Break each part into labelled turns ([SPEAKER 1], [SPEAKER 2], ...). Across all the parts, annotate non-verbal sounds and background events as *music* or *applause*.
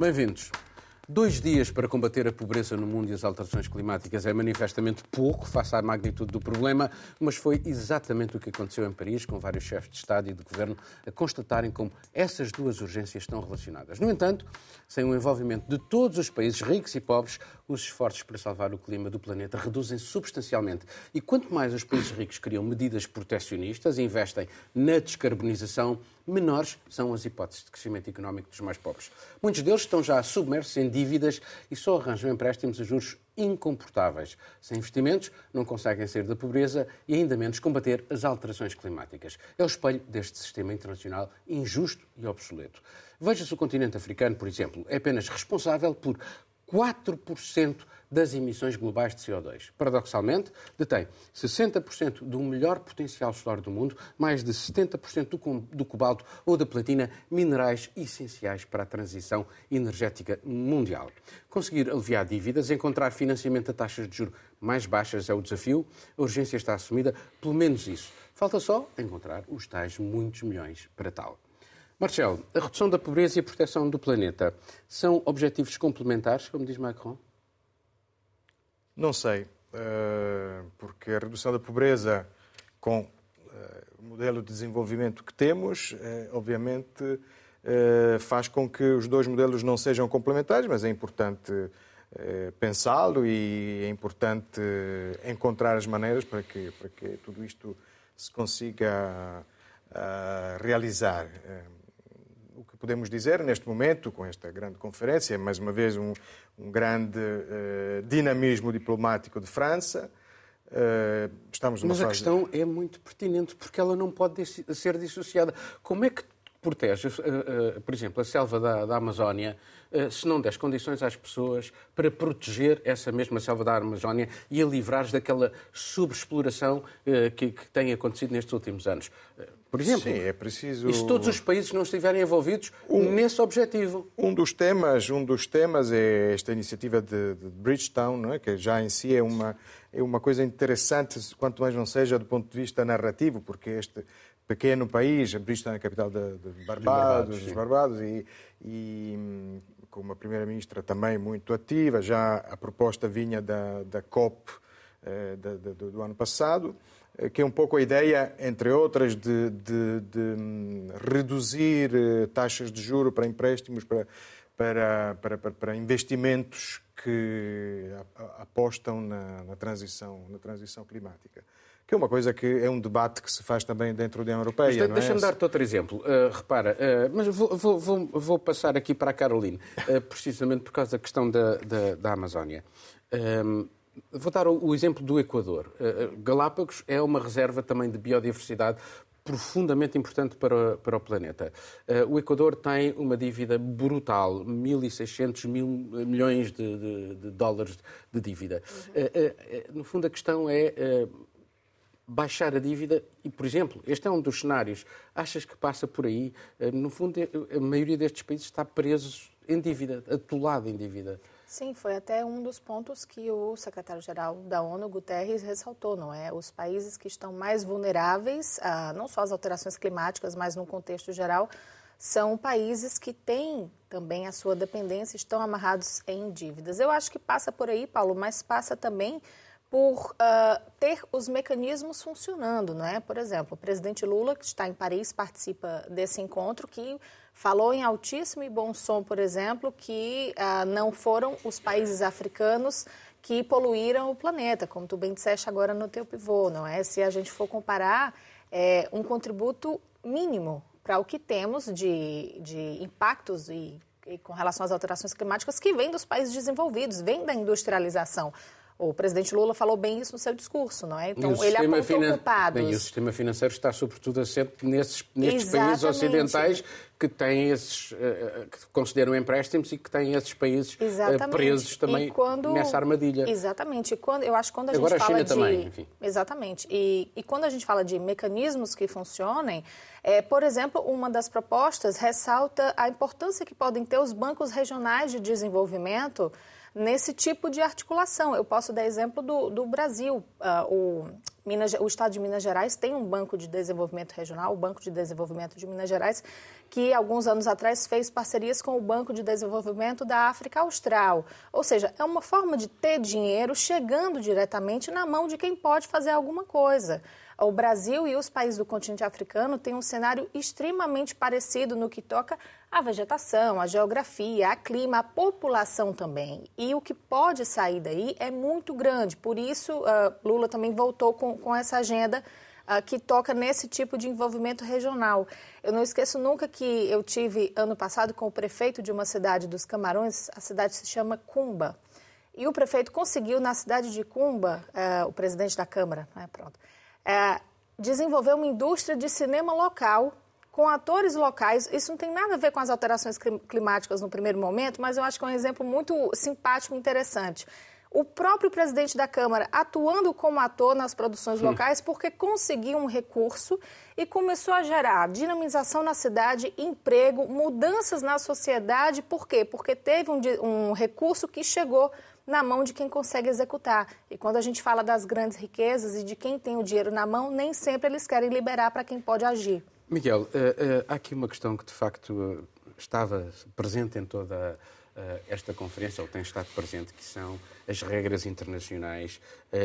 [SPEAKER 1] Bem-vindos. Dois dias para combater a pobreza no mundo e as alterações climáticas é manifestamente pouco face à magnitude do problema, mas foi exatamente o que aconteceu em Paris, com vários chefes de Estado e de Governo a constatarem como essas duas urgências estão relacionadas. No entanto, sem o envolvimento de todos os países ricos e pobres, os esforços para salvar o clima do planeta reduzem-se substancialmente. E quanto mais os países ricos criam medidas protecionistas e investem na descarbonização, menores são as hipóteses de crescimento económico dos mais pobres. Muitos deles estão já submersos em dívidas e só arranjam empréstimos a juros incomportáveis. Sem investimentos, não conseguem sair da pobreza e ainda menos combater as alterações climáticas. É o espelho deste sistema internacional injusto e obsoleto. Veja-se o continente africano, por exemplo, é apenas responsável por 4% das emissões globais de CO2. Paradoxalmente, detém 60% do melhor potencial solar do mundo, mais de 70% do cobalto ou da platina, minerais essenciais para a transição energética mundial. Conseguir aliviar dívidas, encontrar financiamento a taxas de juros mais baixas é o desafio. A urgência está assumida, pelo menos isso. Falta só encontrar os tais muitos milhões para tal. Marcelo, a redução da pobreza e a proteção do planeta são objetivos complementares, como diz Macron?
[SPEAKER 2] Não sei, eh, porque a redução da pobreza com eh, o modelo de desenvolvimento que temos, eh, obviamente, faz com que os dois modelos não sejam complementares, mas é importante pensá-lo e é importante encontrar as maneiras para que, para que tudo isto se consiga realizar podemos dizer neste momento, com esta grande conferência, mais uma vez um, um grande uh, dinamismo diplomático de França.
[SPEAKER 1] Uh, estamos numa Mas fase... a questão é muito pertinente, porque ela não pode ser dissociada. Como é que protege, uh, por exemplo, a selva da, da Amazónia, se não des condições às pessoas para proteger essa mesma selva da Amazónia e a livrar daquela subexploração que, que tem acontecido nestes últimos anos? por exemplo.
[SPEAKER 2] Sim, é preciso.
[SPEAKER 1] E se todos os países não estiverem envolvidos um, nesse objetivo?
[SPEAKER 2] Um dos temas, um dos temas é esta iniciativa de, de Bridgetown, não é? que já em si é uma é uma coisa interessante, quanto mais não seja do ponto de vista narrativo, porque este pequeno país, Bridgetown é a capital de, de Barbados, dos Barbados, e, e com uma primeira-ministra também muito ativa, já a proposta vinha da, da COP eh, do, do ano passado. Eh, que é um pouco a ideia, entre outras, de, de, de hum, reduzir eh, taxas de juro para empréstimos, para, para, para, para investimentos que apostam na, na, transição, na transição climática. Que é uma coisa que é um debate que se faz também dentro da União Europeia.
[SPEAKER 1] Deixa-me
[SPEAKER 2] é?
[SPEAKER 1] dar-te outro exemplo. Uh, repara, uh, mas vou, vou, vou, vou, passar aqui para a Caroline, uh, precisamente por causa da questão da, da, da Amazónia. Vou dar o exemplo do Equador. Galápagos é uma reserva também de biodiversidade profundamente importante para, para o planeta. Eh, o Equador tem uma dívida brutal, 1.600 mil milhões de, de, de, dólares de dívida. Uhum. No fundo, a questão é baixar a dívida e, por exemplo, este é um dos cenários. Achas que passa por aí? No fundo, a maioria destes países está preso em dívida, atolado em dívida.
[SPEAKER 3] Sim, foi até um dos pontos que o secretário-geral da ONU, Guterres, ressaltou, não é? Os países que estão mais vulneráveis, a, não só às alterações climáticas, mas no contexto geral, são países que têm também a sua dependência, estão amarrados em dívidas. Eu acho que passa por aí, Paulo, mas passa também por uh, ter os mecanismos funcionando, não é? Por exemplo, o presidente Lula, que está em Paris, participa desse encontro, que falou em altíssimo e bom som, por exemplo, que ah, não foram os países africanos que poluíram o planeta, como tu bem disseste agora no teu pivô, não é? Se a gente for comparar, é um contributo mínimo para o que temos de, de impactos e, e com relação às alterações climáticas que vem dos países desenvolvidos, vem da industrialização. O presidente Lula falou bem isso no seu discurso, não é?
[SPEAKER 1] Então, ele apontou finan... culpados. Bem, e o sistema financeiro está, sobretudo, assente nesses, nestes países ocidentais que têm esses, uh, que consideram empréstimos e que têm esses países uh, presos também quando... nessa armadilha.
[SPEAKER 3] Exatamente. E quando, eu acho que quando a
[SPEAKER 1] Agora
[SPEAKER 3] gente
[SPEAKER 1] a
[SPEAKER 3] fala
[SPEAKER 1] China
[SPEAKER 3] de...
[SPEAKER 1] também, enfim.
[SPEAKER 3] Exatamente. E, e quando a gente fala de mecanismos que funcionem, é, por exemplo, uma das propostas ressalta a importância que podem ter os bancos regionais de desenvolvimento nesse tipo de articulação. Eu posso dar exemplo do, do Brasil. Uh, o, Minas, o Estado de Minas Gerais tem um banco de desenvolvimento regional, o Banco de Desenvolvimento de Minas Gerais, que alguns anos atrás fez parcerias com o Banco de Desenvolvimento da África Austral. Ou seja, é uma forma de ter dinheiro chegando diretamente na mão de quem pode fazer alguma coisa. O Brasil e os países do continente africano têm um cenário extremamente parecido no que toca à vegetação, à geografia, a clima, a população também. E o que pode sair daí é muito grande. Por isso, uh, Lula também voltou com, com essa agenda uh, que toca nesse tipo de envolvimento regional. Eu não esqueço nunca que eu tive ano passado com o prefeito de uma cidade dos Camarões, a cidade se chama Cumba. E o prefeito conseguiu, na cidade de Cumba, uh, o presidente da Câmara, né, pronto, é, desenvolver uma indústria de cinema local com atores locais. Isso não tem nada a ver com as alterações climáticas no primeiro momento, mas eu acho que é um exemplo muito simpático e interessante. O próprio presidente da Câmara atuando como ator nas produções locais porque conseguiu um recurso e começou a gerar dinamização na cidade, emprego, mudanças na sociedade. Por quê? Porque teve um, um recurso que chegou na mão de quem consegue executar. E quando a gente fala das grandes riquezas e de quem tem o dinheiro na mão, nem sempre eles querem liberar para quem pode agir.
[SPEAKER 1] Miguel, uh, uh, há aqui uma questão que de facto uh, estava presente em toda esta conferência, ou tem estado presente, que são as regras internacionais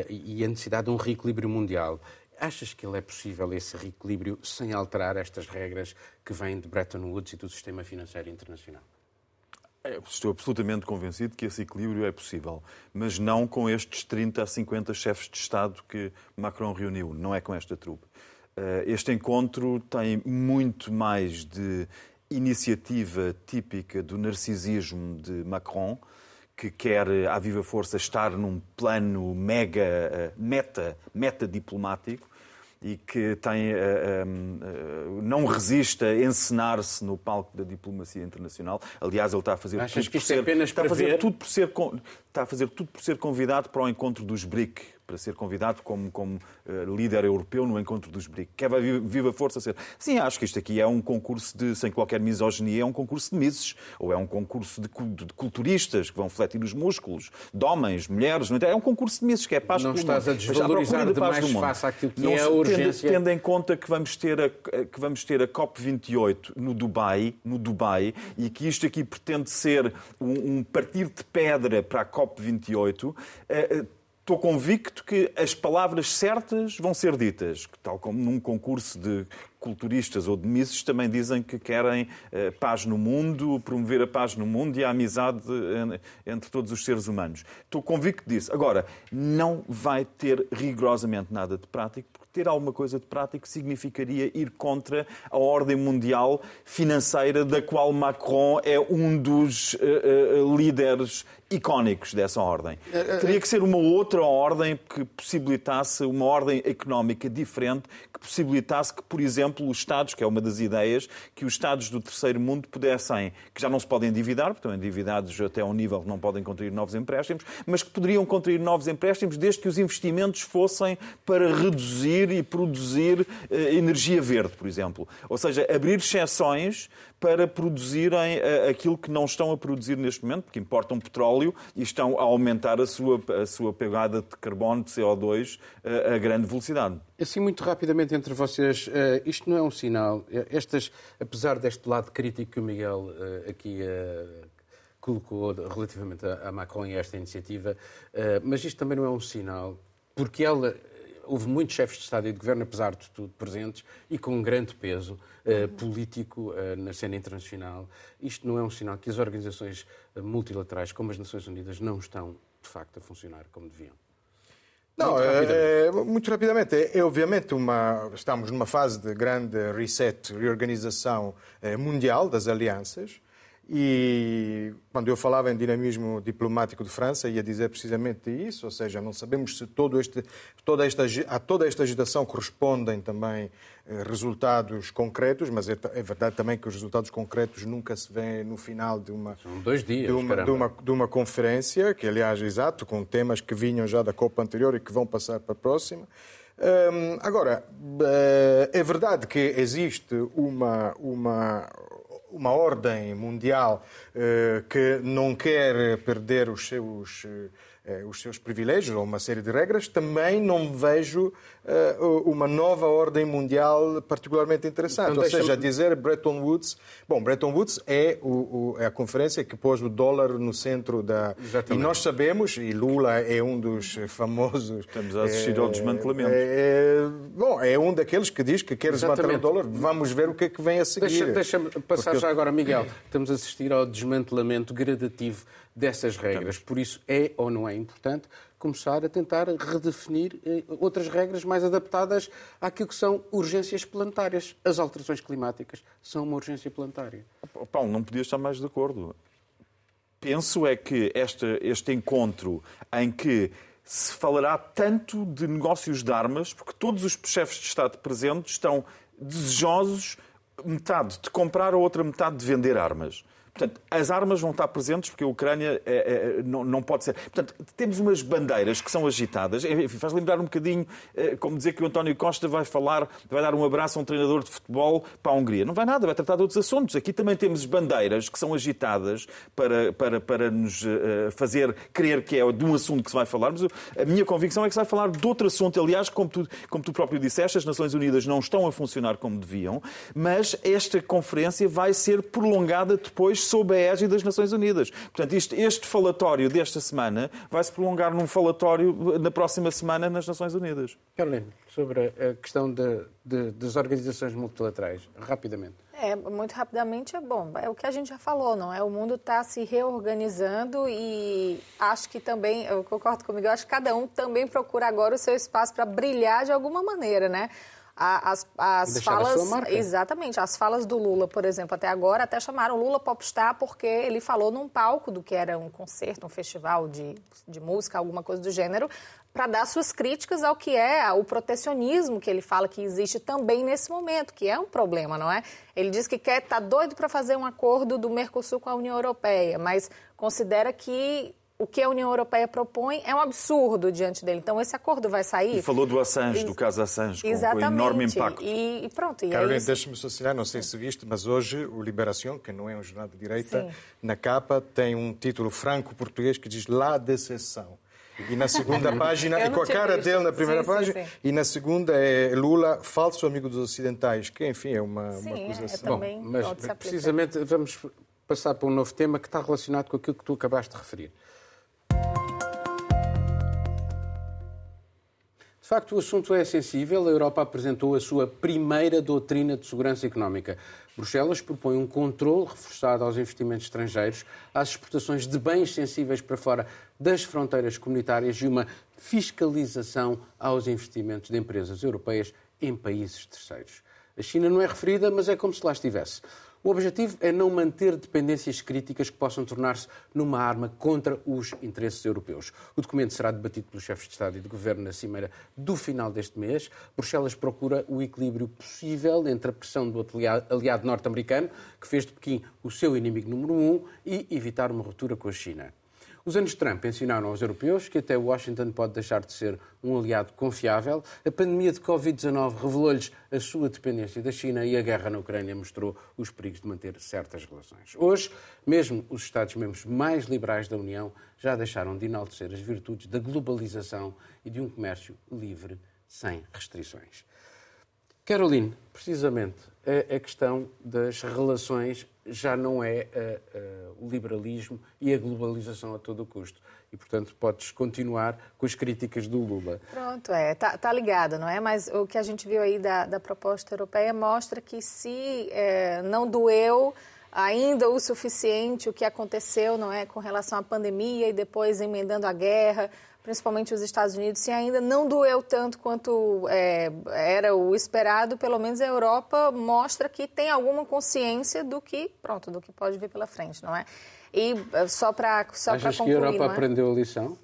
[SPEAKER 1] e a necessidade de um reequilíbrio mundial. Achas que ele é possível, esse reequilíbrio, sem alterar estas regras que vêm de Bretton Woods e do sistema financeiro internacional?
[SPEAKER 4] É, estou absolutamente convencido que esse equilíbrio é possível, mas não com estes 30 a 50 chefes de Estado que Macron reuniu, não é com esta trupe. Eh, este encontro tem muito mais de iniciativa típica do narcisismo de Macron, que quer, à viva força, estar num plano mega, eh, meta, meta diplomático, e que tem, uh, uh, não resiste a encenar-se no palco da diplomacia internacional. Aliás, ele está a fazer
[SPEAKER 1] Achas
[SPEAKER 4] tudo
[SPEAKER 1] que
[SPEAKER 4] isto é
[SPEAKER 1] por ser, é apenas
[SPEAKER 4] está a fazer tudo por ser está a fazer tudo por ser convidado para o encontro dos BRIC, para ser convidado como, como uh, líder europeu no encontro dos BRIC. Quer viva força ser. Sim, acho que isto aqui é um concurso de, sem qualquer misoginia, é um concurso de misses, ou é um concurso de, de, de culturistas que vão fletir os músculos, de homens, mulheres, não é? é um concurso de misses, que é paz
[SPEAKER 1] Não
[SPEAKER 4] estás
[SPEAKER 1] mundo. a desvalorizar de demais face àquilo que não, é a urgência.
[SPEAKER 4] Tendo, tendo em conta que vamos ter a, que vamos ter a COP28 no Dubai, no Dubai, e que isto aqui pretende ser um, um partido de pedra para a COP28, estou convicto que as palavras certas vão ser ditas, tal como num concurso de culturistas ou de misses também dizem que querem eh, paz no mundo, promover a paz no mundo e a amizade entre todos os seres humanos. Estou convicto disso. Agora, não vai ter rigorosamente nada de prático, porque ter alguma coisa de prático significaria ir contra a ordem mundial financeira da qual Macron é um dos líderes icónicos dessa ordem. Teria que ser uma outra ordem que possibilitasse uma ordem económica diferente, que possibilitasse que, por exemplo, os Estados, que é uma das ideias, que os Estados do terceiro mundo pudessem, que já não se podem endividar, porque estão endividados até um nível que não podem contrair novos empréstimos, mas que poderiam contrair novos empréstimos desde que os investimentos fossem para reduzir e produzir eh, energia verde, por exemplo. Ou seja, abrir exceções para produzirem eh, aquilo que não estão a produzir neste momento, porque importam petróleo e estão a aumentar a sua, a sua pegada de carbono, de CO2, a, a grande velocidade.
[SPEAKER 1] Assim, muito rapidamente entre vocês, uh, isto não é um sinal. Estas, apesar deste lado crítico que o Miguel aqui colocou relativamente a, Macron e a esta iniciativa, mas isto também não é um sinal, porque ela houve muitos chefes de Estado e de Governo, apesar de tudo, presentes e com um grande peso uh, político uh, na cena internacional. Isto não é um sinal que as organizações uh, multilaterais, como as Nações Unidas, não estão, de facto, a funcionar como deviam.
[SPEAKER 2] Não, muito rapidamente. É, muito rapidamente. É, é, obviamente uma. Estamos numa fase de grande reset, reorganização mundial das alianças. E quando eu falava em dinamismo diplomático de França, ia dizer precisamente isso, ou seja, não sabemos se todo este, toda esta, a toda esta agitação correspondem também eh, resultados concretos, mas é, é, verdade também que os resultados concretos nunca se vêem no final de uma,
[SPEAKER 1] São dois dias,
[SPEAKER 2] de uma, de uma, de uma conferência, que aliás, exato, com temas que vinham já da Copa anterior e que vão passar para a próxima. Hum, agora, eh, é verdade que existe uma, uma, uma ordem mundial eh, que não quer perder os seus eh, os seus privilégios ou uma série de regras, também não vejo eh, uma nova ordem mundial particularmente interessante. Então, ou seja, dizer Bretton Woods. Bom, Bretton Woods é, o, o, é a conferência que pôs o dólar no centro da. Exatamente. E nós sabemos, e Lula é um dos famosos.
[SPEAKER 4] Estamos a assistir é, ao desmantelamento. É,
[SPEAKER 2] bom, é um daqueles que diz que quer desmantelar o dólar. Vamos ver o que é que vem a seguir.
[SPEAKER 1] Deixa-me deixa passar Porque... já agora, Miguel. *coughs* Estamos a assistir ao desmantelamento gradativo dessas regras. Por isso, é ou não é importante começar a tentar redefinir eh, outras regras mais adaptadas àquilo que são urgências planetárias. As alterações climáticas são uma urgência planetária.
[SPEAKER 4] Paulo, não podia estar mais de acordo. Penso é que este, este encontro em que se falará tanto de negócios de armas, porque todos os chefes de Estado presentes estão desejosos, metade de comprar a outra metade de vender armas. Portanto, as armas vão estar presentes porque a Ucrânia é, é, não, não, pode ser. Portanto, temos umas bandeiras que são agitadas. Enfim, faz lembrar um bocadinho é, como dizer que o António Costa vai falar, vai dar um abraço a um treinador de futebol para a Hungria. Não vai nada, vai tratar de outros assuntos. Aqui também temos bandeiras que são agitadas para, para, para nos uh, fazer crer que é de um assunto que se vai falar. Mas a minha convicção é que se vai falar de outro assunto. Aliás, como tu, como tu próprio disseste, as Nações Unidas não estão a funcionar como deviam, mas esta conferência vai ser prolongada depois sob a égide das Nações Unidas. Portanto, este, este falatório desta semana vai se prolongar num falatório na próxima semana nas Nações Unidas.
[SPEAKER 1] Carolina, sobre a questão de, de, das organizações multilaterais, rapidamente.
[SPEAKER 3] É, muito rapidamente é bom. É o que a gente já falou, não é? O mundo está se reorganizando e acho que também, eu concordo comigo, eu acho que cada um também procura agora o seu espaço para brilhar de alguma maneira, né? As, as falas. Exatamente. As falas do Lula, por exemplo, até agora, até chamaram Lula popstar porque ele falou num palco do que era um concerto, um festival de, de música, alguma coisa do gênero, para dar suas críticas ao que é o protecionismo que ele fala que existe também nesse momento, que é um problema, não é? Ele diz que quer, tá doido para fazer um acordo do Mercosul com a União Europeia, mas considera que o que a União Europeia propõe é um absurdo diante dele. Então, esse acordo vai sair.
[SPEAKER 4] E falou do Assange, do caso Assange, com, Exatamente. com enorme impacto.
[SPEAKER 3] E, e pronto. E
[SPEAKER 2] Carolina, é deixa-me associar, não sei se viste, mas hoje o Liberação, que não é um jornal de direita, Sim. na capa tem um título franco-português que diz La Decepção. E na segunda *laughs* página, e com a cara visto. dele na primeira sim, página, sim, sim. e na segunda é Lula, falso amigo dos ocidentais, que enfim é uma,
[SPEAKER 3] sim,
[SPEAKER 2] uma
[SPEAKER 3] acusação. É, também
[SPEAKER 1] Bom, mas precisamente vamos passar para um novo tema que está relacionado com aquilo que tu acabaste de referir. De facto, o assunto é sensível. A Europa apresentou a sua primeira doutrina de segurança económica. Bruxelas propõe um controle reforçado aos investimentos estrangeiros, às exportações de bens sensíveis para fora das fronteiras comunitárias e uma fiscalização aos investimentos de empresas europeias em países terceiros. A China não é referida, mas é como se lá estivesse. O objetivo é não manter dependências críticas que possam tornar-se numa arma contra os interesses europeus. O documento será debatido pelos chefes de Estado e de Governo na cimeira do final deste mês. Bruxelas procura o equilíbrio possível entre a pressão do aliado norte-americano, que fez de Pequim o seu inimigo número um, e evitar uma ruptura com a China. Os anos de Trump ensinaram aos europeus que até Washington pode deixar de ser um aliado confiável. A pandemia de Covid-19 revelou-lhes a sua dependência da China e a guerra na Ucrânia mostrou os perigos de manter certas relações. Hoje, mesmo os Estados-membros mais liberais da União já deixaram de enaltecer as virtudes da globalização e de um comércio livre, sem restrições. Caroline, precisamente, a, questão das relações já não é o liberalismo e a globalização a todo custo. E, portanto, podes continuar com as críticas do Lula.
[SPEAKER 3] Pronto, é, está tá ligado, não é? Mas o que a gente viu aí da, da proposta europeia mostra que se é, não doeu ainda o suficiente o que aconteceu, não é, com relação à pandemia e depois emendando a guerra, principalmente os Estados Unidos, se ainda não doeu tanto quanto é, era o esperado, pelo menos a Europa mostra que tem alguma consciência do que, pronto, do que pode vir pela frente, não é? E eh, só para só
[SPEAKER 1] Achas
[SPEAKER 3] concluir,
[SPEAKER 1] que a Europa
[SPEAKER 3] é?
[SPEAKER 1] aprendeu a lição?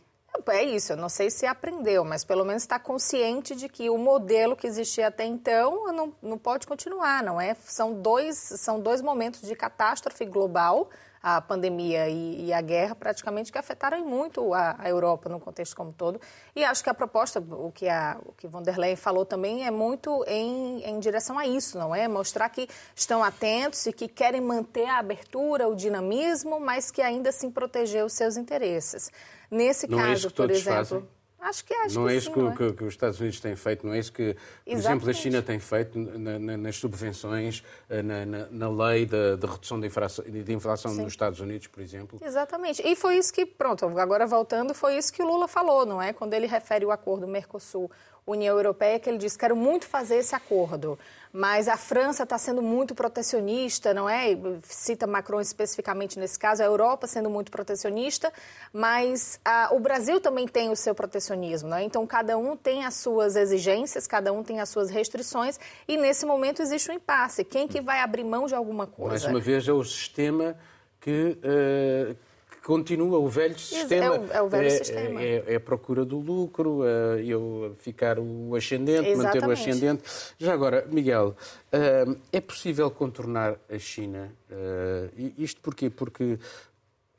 [SPEAKER 3] É isso, eu não sei se aprendeu, mas pelo menos está consciente de que o modelo que existia até então não, não pode continuar, não é? São dois, são dois momentos de catástrofe global a pandemia e, e, a guerra praticamente que afetaram muito a, a, Europa no contexto como todo. E acho que a proposta, o que a o que von der Leyen falou também é muito em, em direção a isso, não é? Mostrar que estão atentos e que querem manter a abertura, o dinamismo, mas que ainda assim proteger os seus interesses. Nesse
[SPEAKER 1] não
[SPEAKER 3] caso,
[SPEAKER 1] é
[SPEAKER 3] por exemplo,
[SPEAKER 1] fazem?
[SPEAKER 3] Acho que acho
[SPEAKER 1] não
[SPEAKER 3] que
[SPEAKER 1] é isso
[SPEAKER 3] sim,
[SPEAKER 1] que,
[SPEAKER 3] é?
[SPEAKER 1] que, os Estados Unidos têm feito, não é isso que, por Exatamente. exemplo, a China tem feito na, na, nas subvenções, eh, na, na, na lei de, de, redução de inflação, de inflação nos Estados Unidos, por exemplo.
[SPEAKER 3] Exatamente. E foi isso que, pronto, agora voltando, foi isso que o Lula falou, não é? Quando ele refere o acordo Mercosul União Europeia, que ele disse: quero muito fazer esse acordo, mas a França está sendo muito protecionista, não é? Cita Macron especificamente nesse caso, a Europa sendo muito protecionista, mas a, o Brasil também tem o seu protecionismo, não é? Então cada um tem as suas exigências, cada um tem as suas restrições e nesse momento existe um impasse. Quem que vai abrir mão de alguma coisa?
[SPEAKER 1] Mais uma vez é o sistema que uh continua o velho sistema. É
[SPEAKER 3] o, é o velho é, sistema.
[SPEAKER 1] É, é, a procura do lucro, é, eu ficar o ascendente, Exatamente. manter o ascendente. Já agora, Miguel, eh, é possível contornar a China? Eh, isto porquê? Porque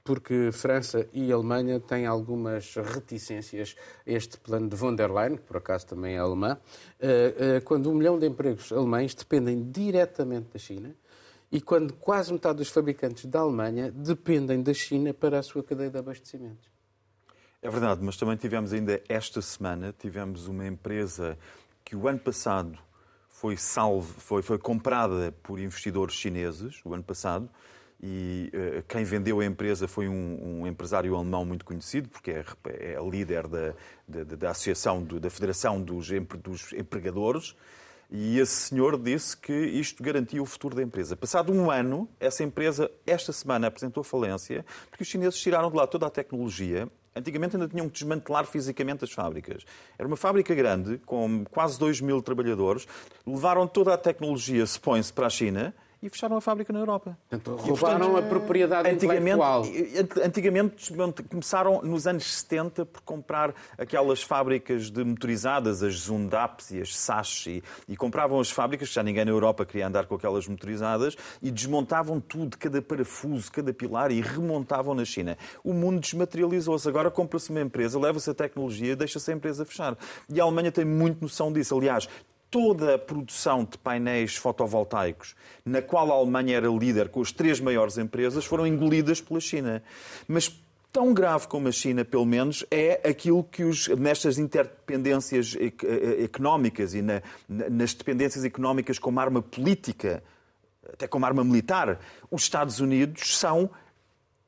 [SPEAKER 1] porque França e Alemanha têm algumas reticências a este plano de von der Leyen, que por acaso também é alemã, eh, quando um milhão de empregos alemães dependem diretamente da China e quando quase metade dos fabricantes da Alemanha dependem da China para a sua cadeia de abastecimento.
[SPEAKER 4] É verdade, mas também tivemos ainda esta semana, tivemos uma empresa que o ano passado foi foi, foi comprada por investidores chineses, o ano passado, e uh, quem vendeu a empresa foi um, um, empresário alemão muito conhecido, porque é, é líder da, da, da Associação, do, da Federação dos, dos Empregadores, e esse senhor disse que isto garantia o futuro da empresa. Passado um ano, essa empresa, esta semana, apresentou falência, porque os chineses tiraram de lá toda a tecnologia. Antigamente ainda tinham que desmantelar fisicamente as fábricas. Era uma fábrica grande, com quase 2 mil trabalhadores. Levaram toda a tecnologia, se põe-se, para a China e fecharam a fábrica na Europa.
[SPEAKER 1] Portanto, roubaram e, portanto, a propriedade
[SPEAKER 4] antigamente,
[SPEAKER 1] intelectual.
[SPEAKER 4] Antigamente começaram nos anos 70 por comprar aquelas fábricas de motorizadas, as Zundaps e as Sachi, e, e compravam as fábricas, que já ninguém na Europa queria andar com aquelas motorizadas, e desmontavam tudo, cada parafuso, cada pilar, e remontavam na China. O mundo desmaterializou-se. Agora compra-se uma empresa, leva-se a tecnologia, deixa-se a empresa fechar. E a Alemanha tem muito noção disso. Aliás, toda a produção de painéis fotovoltaicos, na qual a Alemanha era líder com as três maiores empresas, foram engolidas pela China. Mas tão grave como a China, pelo menos, é aquilo que os, nestas interdependências eh, económicas e na, nas dependências económicas como arma política, até como arma militar, os Estados Unidos são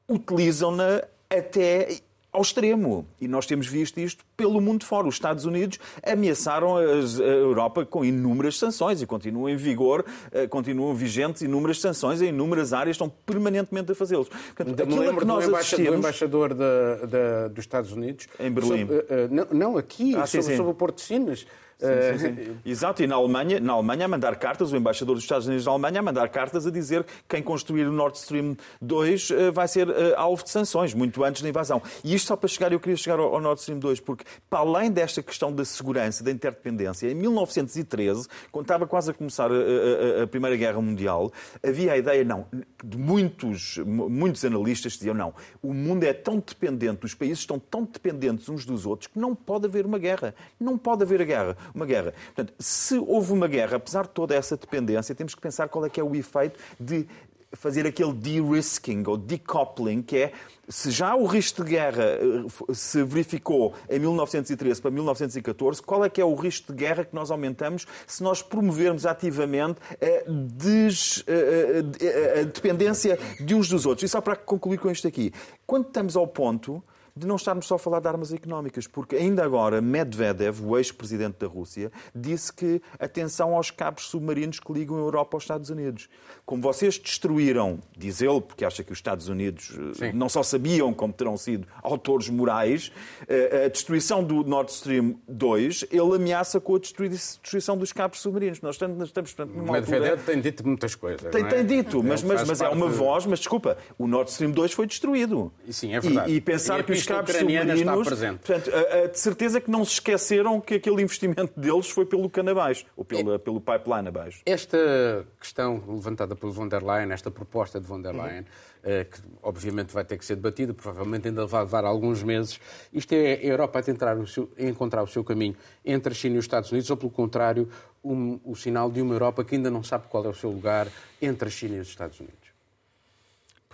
[SPEAKER 4] utilizam-na até ao extremo. E nós temos visto isto pelo mundo fora. Os Estados Unidos ameaçaram a Europa com inúmeras sanções e continuam em vigor, eh, continuam vigentes inúmeras sanções em inúmeras áreas, estão permanentemente a fazê-los.
[SPEAKER 1] Me lembro que nós do, embaixador, do embaixador da, da, dos Estados Unidos.
[SPEAKER 4] Em Berlim.
[SPEAKER 1] Sobre, uh, não, não, aqui, ah, sobre, sim, sim. sobre o Porto de Sinas.
[SPEAKER 4] Sim, sim, sim. Exato, e na Alemanha, na Alemanha a mandar cartas, o embaixador dos Estados Unidos da Alemanha a mandar cartas a dizer que quem construir o Nord Stream 2 eh, vai ser eh, alvo de sanções, muito antes da invasão. E isto só para chegar, eu queria chegar ao Nord Stream 2, porque para além desta questão da segurança, da interdependência, em 1913, quando estava quase a começar a, a, a Primeira Guerra Mundial, havia a ideia, não, de muitos, muitos analistas diziam, não, o mundo é tão dependente, os países estão tão dependentes uns dos outros, que não pode haver uma guerra. Não pode haver a guerra uma guerra. Portanto, se houve uma guerra, apesar de toda essa dependência, temos que pensar qual é que é o efeito de fazer aquele de-risking ou decoupling, que é se já o risco de guerra eh, se verificou em 1913 para 1914, qual é que é o risco de guerra que nós aumentamos se nós promovermos ativamente a, des, a, dependência de uns dos outros? E só para concluir com isto aqui, quando estamos ao ponto de não estarmos só a falar de armas económicas, porque ainda agora Medvedev, o ex-presidente da Rússia, disse que atenção aos cabos submarinos que ligam a Europa aos Estados Unidos. Como vocês destruíram, diz ele, porque acha que os Estados Unidos eh, Sim. não só sabiam como terão sido autores morais, eh, a destruição do Nord Stream 2, ele ameaça com a destruição dos cabos submarinos. Nós estamos, portanto,
[SPEAKER 1] numa Medvedev altura... tem dito muitas coisas.
[SPEAKER 4] Tem,
[SPEAKER 1] é?
[SPEAKER 4] tem dito, mas, mas, mas é uma voz, mas desculpa, o Nord Stream 2 foi destruído.
[SPEAKER 1] Sim, é verdade.
[SPEAKER 4] E, e pensar que os cabos submarinos. Portanto, a, a, de certeza que não se esqueceram que aquele investimento deles foi pelo cano abaixo, ou pelo, é. pelo pipeline abaixo.
[SPEAKER 1] Esta questão levantada pelo von der Leyen, esta proposta de von der Leyen, uhum. que obviamente vai ter que ser debatida, provavelmente ainda vai levar alguns meses, isto é a Europa a tentar seu, encontrar o seu caminho entre a China e os Estados Unidos, ou pelo contrário, um, o sinal de uma Europa que ainda não sabe qual é o seu lugar entre a China e os Estados Unidos?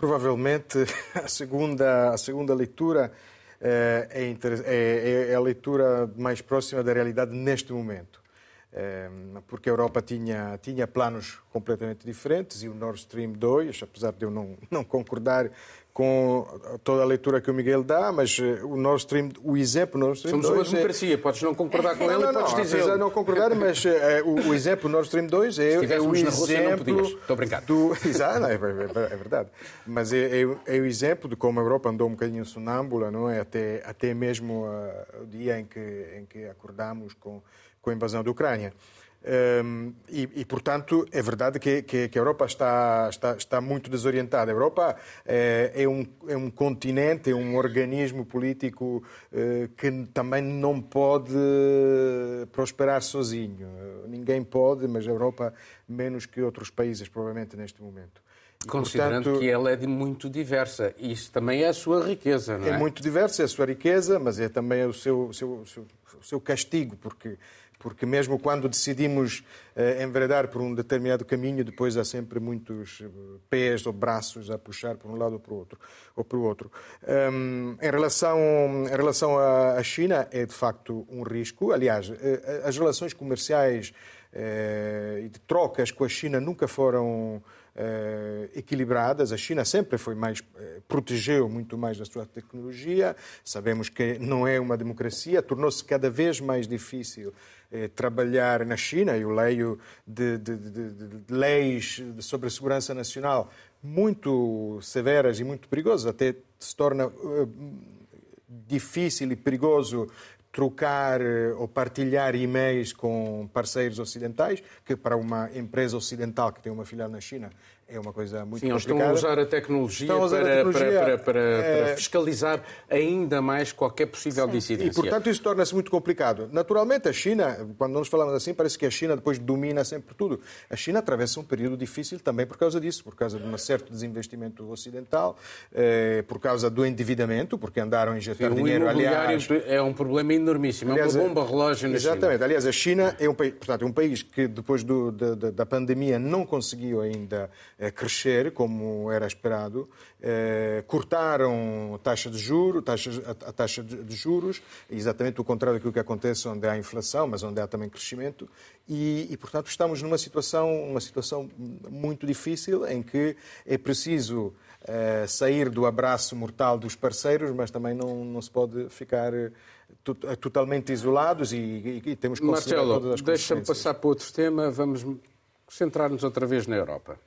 [SPEAKER 2] Provavelmente *laughs* a segunda, a segunda leitura eh, é, é, é, a leitura mais próxima da realidade neste momento. Eh, porque a Europa tinha, tinha planos completamente diferentes e o Nord Stream 2, apesar de eu não, não concordar com toda a leitura que o Miguel dá, mas eh, o Nord Stream, o exemplo Nord Stream
[SPEAKER 1] Somos
[SPEAKER 2] 2...
[SPEAKER 1] Somos uma democracia, é... podes não concordar com
[SPEAKER 2] não,
[SPEAKER 1] ele
[SPEAKER 2] não, não,
[SPEAKER 1] podes dizer...
[SPEAKER 2] Apesar de não concordar, mas é, o, o, exemplo Nord Stream 2 é, é o exemplo...
[SPEAKER 1] Estou brincando.
[SPEAKER 2] Do... *laughs* Exato, é, é, verdade. Mas é, é, o exemplo de como a Europa andou um bocadinho sonâmbula, não é? Até, até mesmo uh, o dia em que, em que acordámos com, com a invasão da Ucrânia. Um, e, e, portanto, é verdade que, que, que, a Europa está, está, está muito desorientada. A Europa é, é, um, é um continente, é um organismo político uh, que também não pode prosperar sozinho. Ninguém pode, mas a Europa menos que outros países, provavelmente, neste momento.
[SPEAKER 1] E, Considerando portanto, que ela é muito diversa. Isso também é a sua riqueza, não é?
[SPEAKER 2] É muito diversa, é a sua riqueza, mas é também o seu, seu, seu, seu castigo, porque porque mesmo quando decidimos uh, enveredar por um determinado caminho, depois há sempre muitos eh, pés ou braços a puxar por um lado ou para o outro. Ou para o outro. Um, em, relação, em relação à China, é de facto um risco. Aliás, eh, as relações comerciais e de trocas com a China nunca foram equilibradas. A China sempre foi mais protegeu muito mais a sua tecnologia. Sabemos que não é uma democracia, tornou-se cada vez mais difícil eh, trabalhar na China. Eu leio de, de, de, de leis sobre a segurança nacional muito severas e muito perigosas, até se torna uh, difícil e perigoso trocar eh, ou partilhar e-mails com parceiros ocidentais, que para uma empresa ocidental que tem uma filial na China é uma coisa muito
[SPEAKER 1] Sim,
[SPEAKER 2] complicada.
[SPEAKER 1] estão a usar a tecnologia, usar para, a tecnologia para, para, é... para, fiscalizar ainda mais qualquer possível Sim. dissidência.
[SPEAKER 2] E, portanto, isso torna-se muito complicado. Naturalmente, a China, quando nós falamos assim, parece que a China depois domina sempre tudo. A China atravessa um período difícil também por causa disso, por causa de um certo desinvestimento ocidental, eh, por causa do endividamento, porque andaram a injetar
[SPEAKER 1] Sim,
[SPEAKER 2] dinheiro,
[SPEAKER 1] aliás... é um problema enormíssimo, aliás, é uma bomba relógio na
[SPEAKER 2] Exatamente.
[SPEAKER 1] China.
[SPEAKER 2] Aliás, a China é um, país, portanto, é um país que depois do, da, da pandemia não conseguiu ainda crescer como era esperado, eh, cortaram a taxa de juros, a taxa de juros, exatamente o contrário daquilo que acontece onde há inflação, mas onde há também crescimento, e, e portanto estamos numa situação, uma situação muito difícil em que é preciso eh, sair do abraço mortal dos parceiros, mas também não, não se pode ficar eh, totalmente isolados e, e, e temos que considerar
[SPEAKER 1] Marcelo,
[SPEAKER 2] todas as
[SPEAKER 1] deixa-me passar para outro tema, vamos centrar-nos outra vez na Europa.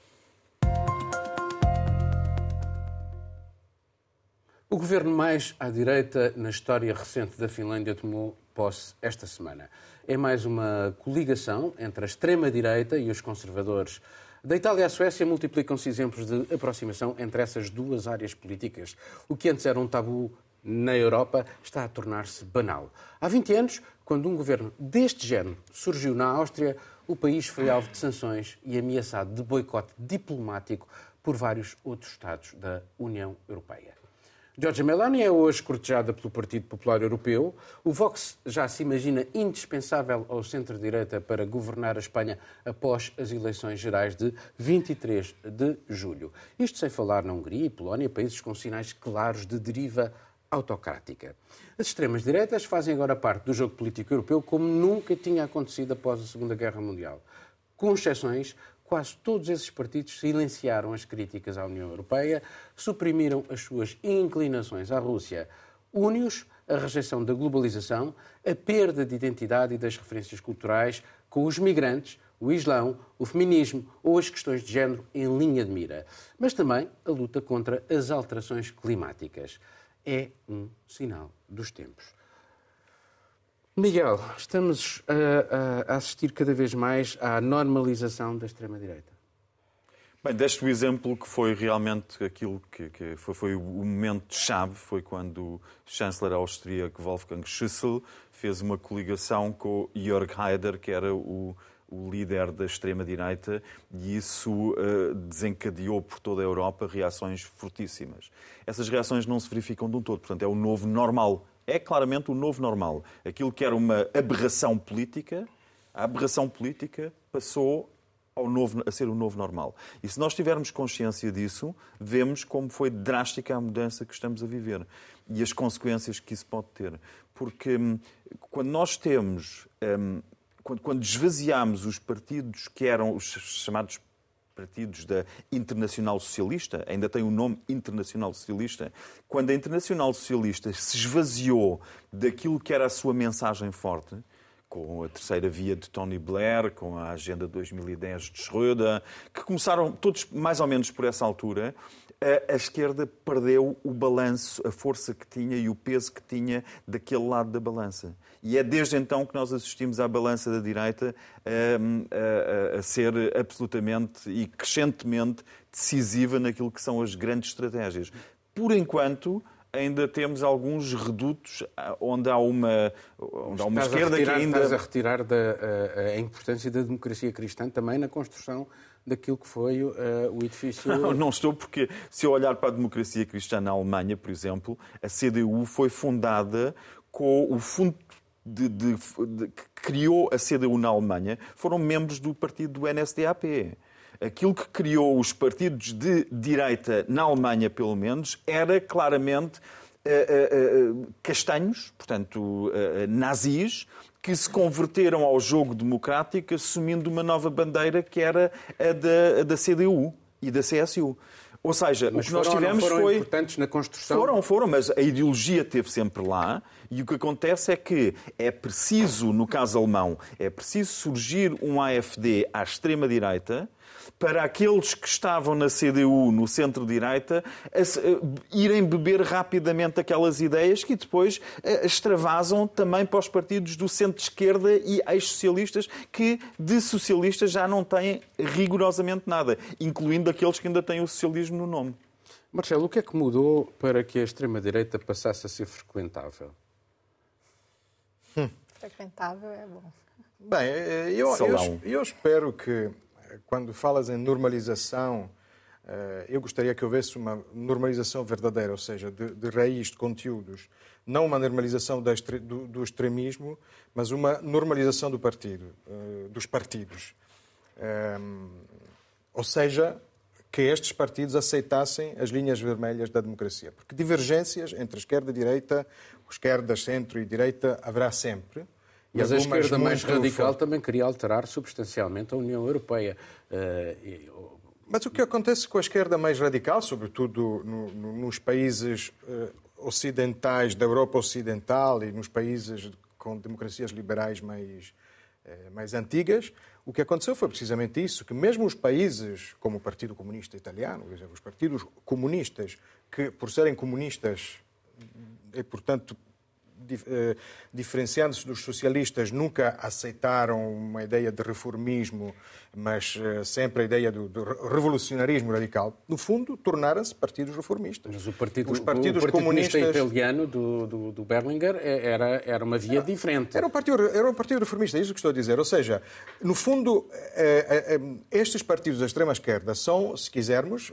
[SPEAKER 1] O governo mais à direita na história recente da Finlândia tomou posse esta semana. É mais uma coligação entre a extrema-direita e os conservadores. Da Itália à Suécia multiplicam-se exemplos de aproximação entre essas duas áreas políticas. O que antes era um tabu na Europa está a tornar-se banal. Há 20 anos, quando um governo deste género surgiu na Áustria, o país foi alvo de sanções e ameaçado de boicote diplomático por vários outros Estados da União Europeia. Giorgia Meloni é hoje cortejada pelo Partido Popular Europeu. O Vox já se imagina indispensável ao centro-direita para governar a Espanha após as eleições gerais de 23 de julho. Isto sem falar na Hungria e Polónia, países com sinais claros de deriva autocrática. As extremas-direitas fazem agora parte do jogo político europeu como nunca tinha acontecido após a Segunda Guerra Mundial. Com exceções, quase todos esses partidos silenciaram as críticas à União Europeia, suprimiram as suas inclinações à Rússia, une-os a rejeição da globalização, a perda de identidade e das referências culturais com os migrantes, o Islão, o feminismo ou as questões de género em linha de mira, mas também a luta contra as alterações climáticas. É um sinal dos tempos. Miguel, estamos a, a, assistir cada vez mais à normalização da extrema-direita.
[SPEAKER 4] Bem, deste o exemplo que foi realmente aquilo que, que foi, foi, o momento-chave, foi quando o chanceler austríaco Wolfgang Schüssel fez uma coligação com Jörg Haider, que era o, o líder da extrema-direita, e isso uh, desencadeou por toda a Europa reações fortíssimas. Essas reações não se verificam de um todo, portanto, é o novo normal. É claramente o novo normal. Aquilo que era uma aberração política, a aberração política passou ao novo, a ser o novo normal. E se nós tivermos consciência disso, vemos como foi drástica a mudança que estamos a viver e as consequências que isso pode ter. Porque hum, quando nós temos, hum, quando, quando esvaziamos os partidos que eram os chamados partidos da Internacional Socialista, ainda tem o nome Internacional Socialista, quando a Internacional Socialista se esvaziou daquilo que era a sua mensagem forte, com a terceira via de Tony Blair, com a Agenda 2010 de Schröder, que começaram todos mais ou menos por essa altura, a, esquerda perdeu o balanço, a força que tinha e o peso que tinha daquele lado da balança. E é desde então que nós assistimos à balança da direita a, a, a ser absolutamente e crescentemente decisiva naquilo que são as grandes estratégias. Por enquanto, ainda temos alguns redutos ah, onde há uma, onde há uma esquerda
[SPEAKER 1] retirar,
[SPEAKER 4] que ainda.
[SPEAKER 1] Estás a retirar da, a, a, importância da democracia cristã também na construção daquilo que foi uh, o edifício. *laughs*
[SPEAKER 4] Não, não estou, porque se eu olhar para a democracia cristã na Alemanha, por exemplo, a CDU foi fundada com o fundo de, de, de, que criou a CDU na Alemanha, foram membros do partido do NSDAP aquilo que criou os partidos de direita na Alemanha, pelo menos, era claramente uh, uh, uh, castanhos, portanto, nazis, que se converteram ao jogo democrático assumindo uma nova bandeira que era a da, a da CDU e da CSU. Ou seja,
[SPEAKER 1] mas
[SPEAKER 4] o que nós
[SPEAKER 1] foram,
[SPEAKER 4] tivemos
[SPEAKER 1] foram
[SPEAKER 4] foi.
[SPEAKER 1] importantes na construção.
[SPEAKER 4] Foram, foram, mas a ideologia esteve sempre lá e o que acontece é que é preciso, no caso alemão, é preciso surgir um AFD à extrema-direita para aqueles que estavam na CDU, no centro-direita, irem beber rapidamente aquelas ideias que depois eh, extravasam também para os partidos do centro-esquerda e ex-socialistas, que de socialistas já não têm rigorosamente nada, incluindo aqueles que ainda têm o socialismo no nome.
[SPEAKER 1] Marcelo, o que é que mudou para que a extrema-direita passasse a ser frequentável?
[SPEAKER 3] Hum. Frequentável é bom.
[SPEAKER 2] Bem, eh, eu, eu, eu espero que quando falas em normalização, eh, eu gostaria que houvesse uma normalização verdadeira, ou seja, de, de raiz de conteúdos. Não uma normalização do, do, extremismo, mas uma normalização do partido, eh, dos partidos. Ehm, ou seja, que estes partidos aceitassem as linhas vermelhas da democracia. Porque divergências entre esquerda e direita, esquerda, centro e direita, haverá sempre.
[SPEAKER 1] Mas a esquerda mais radical forte. também queria alterar substancialmente a União Europeia. Uh,
[SPEAKER 2] Mas o que acontece com a esquerda mais radical, sobretudo no, no, nos países uh, ocidentais da Europa Ocidental e nos países com democracias liberais mais, uh, mais antigas, o que aconteceu foi precisamente isso, que mesmo os países como o Partido Comunista Italiano, os partidos comunistas, que por serem comunistas e, portanto, diferenciando-se dos socialistas, nunca aceitaram uma ideia de reformismo, mas eh, sempre a ideia do, do revolucionarismo radical. No fundo, tornaram-se partidos reformistas.
[SPEAKER 1] Mas o partido, Os partidos o partido comunistas italiano do, do, do, Berlinger é, era, era uma via
[SPEAKER 2] era,
[SPEAKER 1] diferente.
[SPEAKER 2] Era um, partido, era um partido reformista, é isso que estou a dizer. Ou seja, no fundo, eh, estes partidos da extrema-esquerda são, se quisermos,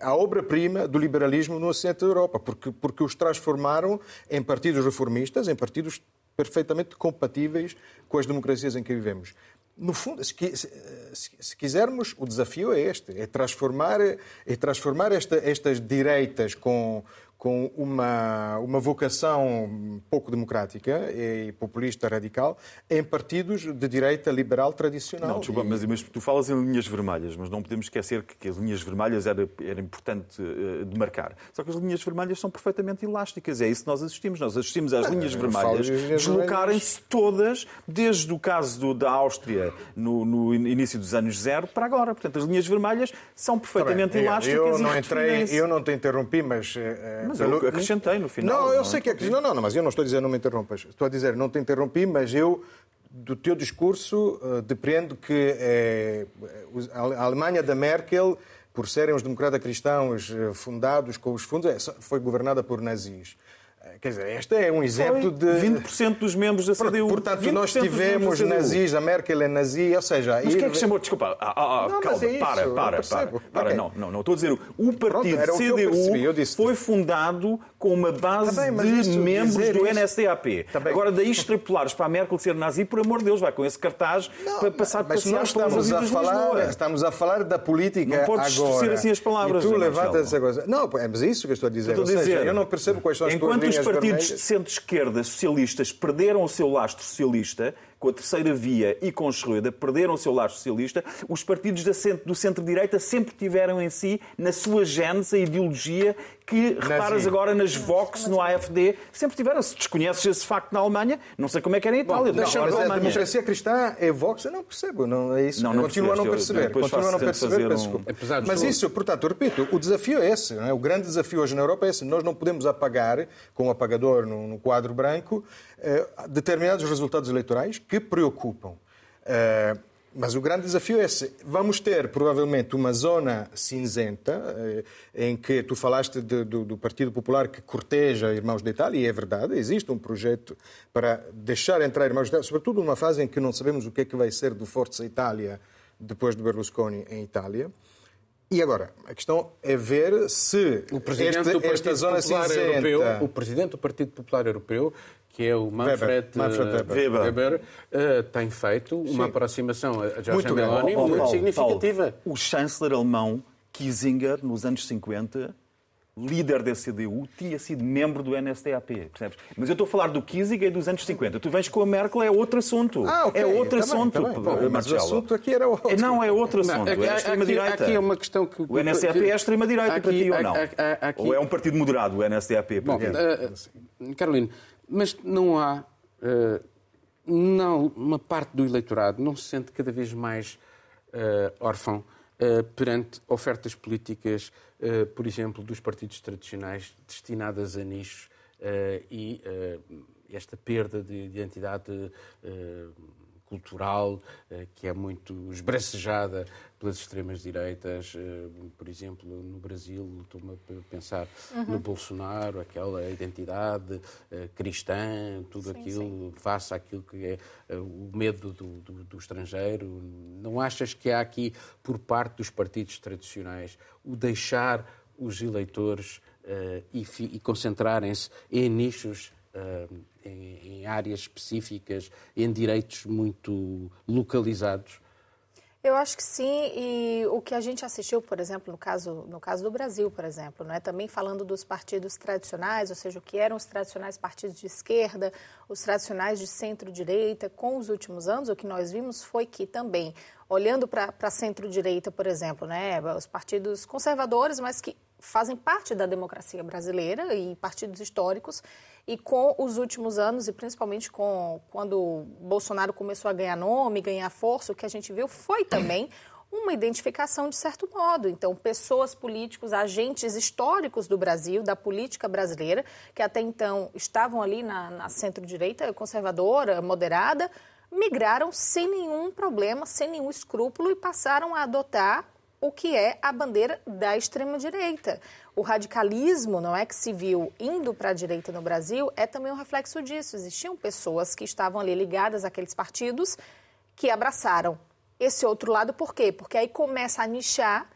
[SPEAKER 2] a obra-prima do liberalismo no Ocidente da Europa, porque, porque os transformaram em partidos reformistas, em partidos perfeitamente compatíveis com as democracias em que vivemos. No fundo, se, se, se quisermos, o desafio é este: é transformar, é transformar esta, estas direitas com, com uma, uma vocação pouco democrática e populista radical em partidos de direita liberal tradicional.
[SPEAKER 4] Não, desculpa, e... mas, mas, tu falas em linhas vermelhas, mas não podemos esquecer que, que as linhas vermelhas era, era importante uh, demarcar. Só que as linhas vermelhas são perfeitamente elásticas. É isso que nós assistimos. Nós assistimos às linhas vermelhas deslocarem-se todas, desde o caso do, da Áustria no, no, início dos anos zero para agora. Portanto, as linhas vermelhas são perfeitamente tá elásticas.
[SPEAKER 2] Eu não, entrei, eu não te interrompi, mas. Uh,
[SPEAKER 4] mas eu acrescentei no final.
[SPEAKER 2] Não, eu não sei que é. Não, não, mas eu não estou a dizer não me interrompas. Estou a dizer não te interrompi, mas eu do teu discurso uh, depreendo que eh, a Alemanha da Merkel, por serem os democratas cristãos eh, fundados com os fundos, é, foi governada por nazis. Quer dizer, este é um exemplo de.
[SPEAKER 4] 20% dos membros da CDU.
[SPEAKER 2] Portanto, nós tivemos nazis, a Merkel é nazi, ou seja.
[SPEAKER 4] Mas quem é que chamou? Desculpa, ah, ah, ah não, calma, é para, para, para, para. Okay. Não, não, não. Estou a dizer, o partido Pronto, CDU foi fundado com uma base tá bem, de membros do NSDAP. Tá Agora, daí extrapolares para a Merkel ser nazi, por amor de Deus, vai com esse cartaz não, para passar
[SPEAKER 2] mas nós estamos a falar, estamos a falar da política
[SPEAKER 4] não podes
[SPEAKER 2] agora.
[SPEAKER 4] assim as palavras.
[SPEAKER 2] E tu levantas essa coisa. Não, é isso que eu estou a dizer. Estou a dizer, seja, eu não percebo quais são as
[SPEAKER 4] Enquanto
[SPEAKER 2] os
[SPEAKER 4] partidos de centro-esquerda socialistas perderam o seu lastro socialista, com a terceira via e com Schröder, perderam o seu lastro socialista, os partidos do centro-direita sempre tiveram em si, na sua gênese, a ideologia que reparas agora nas Vox, no AFD, sempre tiveram. Se desconheces esse facto na Alemanha, não sei como é que era em Itália.
[SPEAKER 2] Bom, não, mas a democracia cristã é Vox, eu não percebo. Não, é isso. Não, não Continuo a não perceber. Continuo a não perceber, peço desculpa. Mas isso, portanto, repito, o desafio é esse. É? O grande desafio hoje na Europa é esse. Nós não podemos apagar, com um apagador no, no quadro branco, determinados resultados eleitorais que preocupam. Eh, mas o grande desafio é esse. Vamos ter, provavelmente, uma zona cinzenta, eh, em que tu falaste de, do, do, Partido Popular que corteja Irmãos de Itália, e é verdade, existe um projeto para deixar entrar Irmãos de Itália, sobretudo numa fase em que não sabemos o que é que vai ser do Forza Itália depois de Berlusconi em Itália. E agora, a questão é ver se
[SPEAKER 1] o presidente este, do Partido esta zona Popular cinzenta... Europeu, o presidente do Partido Popular Europeu que é o Manfred Weber, Manfred Weber, Weber, Weber uh, tem feito uma Sim. aproximação a Giorgia Meloni muito, muito significativa.
[SPEAKER 4] Paulo, o chanceler alemão Kiesinger, nos anos 50, líder da CDU, tinha sido membro do NSDAP, percebes? Mas eu estou a falar do Kiesinger e dos anos 50. Tu vens com a Merkel, é outro assunto.
[SPEAKER 2] Ah, okay.
[SPEAKER 4] É outro
[SPEAKER 2] tá
[SPEAKER 4] assunto.
[SPEAKER 2] Bem, tá bem. mas o assunto aqui era outro.
[SPEAKER 4] Não, é outro assunto. Não, aqui, é a extrema-direita.
[SPEAKER 1] Aqui é uma questão que...
[SPEAKER 4] O NSDAP é a extrema-direita para ti ou não? Aqui... Ou é um partido moderado, o NSDAP?
[SPEAKER 1] Bom, uh, Carolina, mas não há. Uh, não, uma parte do eleitorado não se sente cada vez mais uh, órfão uh, perante ofertas políticas, por exemplo, dos partidos tradicionais destinadas a nichos e esta perda de identidade cultural eh, que é muito esbracejada pelas extremas-direitas. Eh, por exemplo, no Brasil, estou-me a pensar uhum. no Bolsonaro, aquela identidade eh, cristã, tudo sim, aquilo, sim. face àquilo que é o medo do, do, do, estrangeiro. Não achas que há aqui, por parte dos partidos tradicionais, o deixar os eleitores uh, e, e concentrarem-se em nichos uh, em, em áreas específicas, em direitos muito localizados?
[SPEAKER 3] Eu acho que sim, e o que a gente assistiu, por exemplo, no caso, no caso do Brasil, por exemplo, né, também falando dos partidos tradicionais, ou seja, o que eram os tradicionais partidos de esquerda, os tradicionais de centro-direita, com os últimos anos, o que nós vimos foi que também, olhando para centro-direita, por exemplo, né, os partidos conservadores, mas que fazem parte da democracia brasileira e partidos históricos, e com os últimos anos, e principalmente com quando Bolsonaro começou a ganhar nome, ganhar força, o que a gente viu foi também uma identificação de certo modo. Então, pessoas políticos, agentes históricos do Brasil, da política brasileira, que até então estavam ali na, na centro-direita, conservadora, moderada, migraram sem nenhum problema, sem nenhum escrúpulo e passaram a adotar o que é a bandeira da extrema-direita. O radicalismo, não é que se viu indo para a direita no Brasil, é também um reflexo disso. Existiam pessoas que estavam ali ligadas àqueles partidos que abraçaram esse outro lado. Por quê? Porque aí começa a nichar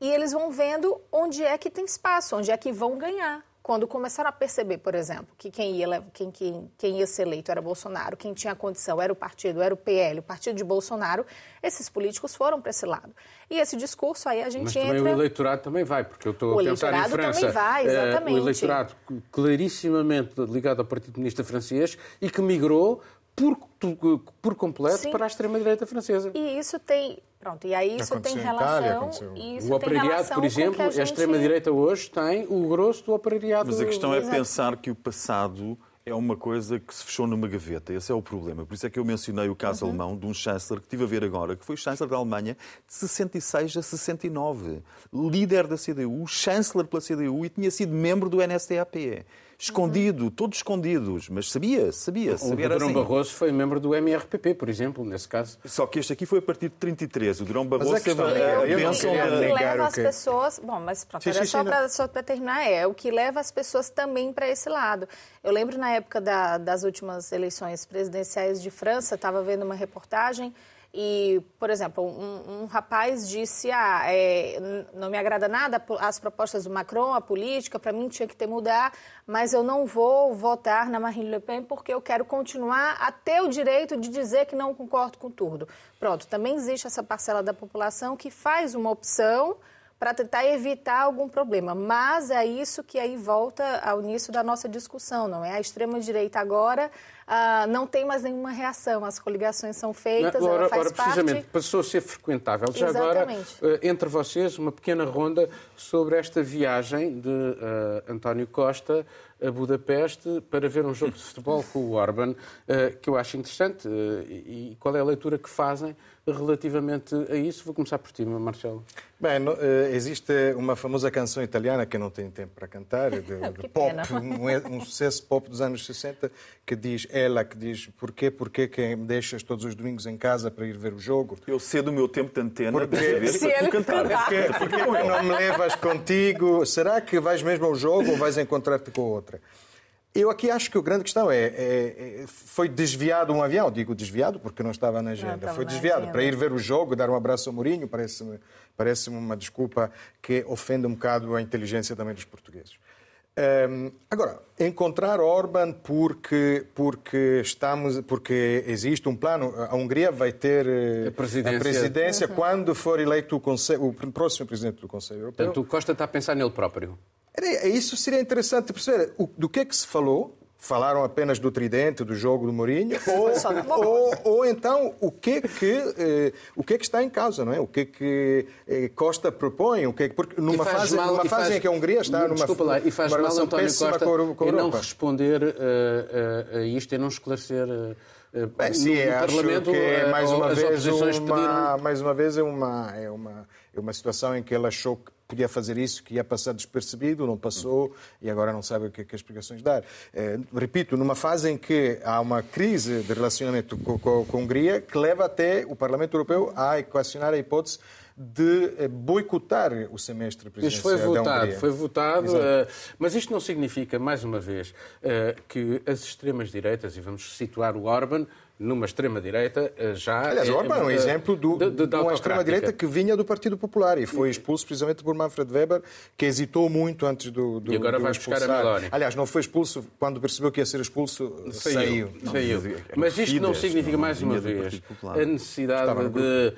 [SPEAKER 3] e eles vão vendo onde é que tem espaço, onde é que vão ganhar quando começaram a perceber, por exemplo, que quem ia, quem, quem, quem ia ser eleito era Bolsonaro, quem tinha condição era o partido, era o PL, o partido de Bolsonaro, esses políticos foram para esse lado. E esse discurso aí a gente
[SPEAKER 1] Mas
[SPEAKER 3] também
[SPEAKER 1] entra... o eleitorado também vai, porque eu estou a pensar em França.
[SPEAKER 3] O eleitorado também vai, exatamente.
[SPEAKER 1] o eleitorado clarissimamente ligado ao Partido Comunista Francês e que migrou por, por completo Sim. para a extrema-direita francesa.
[SPEAKER 3] E isso tem. Pronto, e aí isso tem relação.
[SPEAKER 1] Isso o operariado, por exemplo, a, gente... a extrema-direita hoje tem o grosso do operariado.
[SPEAKER 4] Mas a questão é pensar que o passado é uma coisa que se fechou numa gaveta. Esse é o problema. Por isso é que eu mencionei o caso uhum. alemão de um chanceler que tive a ver agora, que foi o chanceler da Alemanha de 66 a 69. Líder da CDU, chanceler pela CDU e tinha sido membro do NSDAP. Escondido, uhum. todos escondidos, mas sabia, sabia.
[SPEAKER 1] O
[SPEAKER 4] sabia
[SPEAKER 1] Durão
[SPEAKER 4] assim.
[SPEAKER 1] Barroso foi membro do MRPP, por exemplo, nesse caso.
[SPEAKER 4] Só que este aqui foi a partir de 33. O Durão Barroso
[SPEAKER 2] a
[SPEAKER 4] teve
[SPEAKER 2] é,
[SPEAKER 3] a
[SPEAKER 2] bênção
[SPEAKER 3] da...
[SPEAKER 2] O
[SPEAKER 3] que leva as pessoas... Bom, mas pronto, sim, sim, só para só terminar, é o que leva as pessoas também para esse lado. Eu lembro na época da, das últimas eleições presidenciais de França, estava vendo uma reportagem e, por exemplo, um, um rapaz disse: Ah, é, não me agrada nada as propostas do Macron, a política, para mim tinha que ter mudar, mas eu não vou votar na Marine Le Pen porque eu quero continuar a ter o direito de dizer que não concordo com tudo. Pronto, também existe essa parcela da população que faz uma opção para tentar evitar algum problema. Mas é isso que aí volta ao início da nossa discussão, não é? A extrema-direita agora ah, não tem mais nenhuma reação, as coligações são feitas,
[SPEAKER 1] ora,
[SPEAKER 3] ela faz
[SPEAKER 1] ora, precisamente,
[SPEAKER 3] parte...
[SPEAKER 1] passou a ser frequentável. Já Exatamente. agora, eh, entre vocês, uma pequena ronda sobre esta viagem de uh, António Costa a Budapeste para ver um jogo de futebol com o Orban, uh, que eu acho interessante. Uh, e qual é a leitura que fazem relativamente a isso? Vou começar por ti, Marcelo.
[SPEAKER 2] Bem, no, existe uma famosa canção italiana que eu não tenho tempo para cantar, de, *laughs* de pop, um, um, sucesso pop dos anos 60, que diz ela que diz porquê, porquê que me deixas todos os domingos em casa para ir ver o jogo?
[SPEAKER 4] Eu cedo o meu tempo de antena
[SPEAKER 2] porque, para
[SPEAKER 4] ver cantar.
[SPEAKER 2] Porquê, porquê que não me levas contigo? Será que vais mesmo ao jogo ou vais encontrar-te com outra? Eu aqui acho que a grande questão é, é, é, foi desviado um avião, digo desviado porque não estava na agenda, não, foi desviado para ir ver o jogo, dar um abraço ao Mourinho, parece-me parece uma desculpa que ofende um bocado a inteligência também dos portugueses. Um, agora, encontrar Orban porque, porque, estamos, porque existe um plano. A Hungria vai ter eh, a presidência, a presidência uhum. quando for eleito o, Conselho, o, próximo presidente do Conselho Europeu.
[SPEAKER 1] Portanto, o Costa está a pensar nele próprio.
[SPEAKER 2] Isso seria interessante perceber. O, do que é que se falou? Falaram apenas do tridente, do jogo do Mourinho? *laughs* ou, ou, ou, então, o que, é que, eh, o que é que está em causa, não é? O que é que eh, Costa propõe? O que é que, porque numa fase, mal, numa fase faz, em que a Hungria está numa,
[SPEAKER 1] desculpa lá, e faz
[SPEAKER 2] uma
[SPEAKER 1] mal António Costa
[SPEAKER 2] com, com
[SPEAKER 1] em não responder uh, uh, a isto e não esclarecer... Uh,
[SPEAKER 2] Bem, sim, no acho Parlamento, que é mais uma vez uma, mais uma vez é uma, é uma, é uma situação em que ele achou que podia fazer isso, que ia passar despercebido, não passou e agora não sabe o que, que as explicações dar. Eh, repito, numa fase em que há uma crise de relacionamento com, com, com a Hungria que leva até o Parlamento Europeu a equacionar a hipótese de eh, boicotar o semestre presidencial
[SPEAKER 1] Isso foi votado,
[SPEAKER 2] foi
[SPEAKER 1] votado, uh, mas isto não significa, mais uma vez, que as extremas-direitas, e vamos situar o Orban, numa extrema-direita eh, já.
[SPEAKER 2] Aliás, é, Orban é um exemplo do, de, de, de uma extrema-direita que vinha do Partido Popular e foi expulso precisamente por Manfred Weber, que hesitou muito antes do. do
[SPEAKER 1] e agora
[SPEAKER 2] do
[SPEAKER 1] vai buscar a Meloni.
[SPEAKER 2] Aliás, não foi expulso quando percebeu que ia ser expulso, saiu.
[SPEAKER 1] Saiu. saiu. Mas isto não significa, mais uma vez, a necessidade de.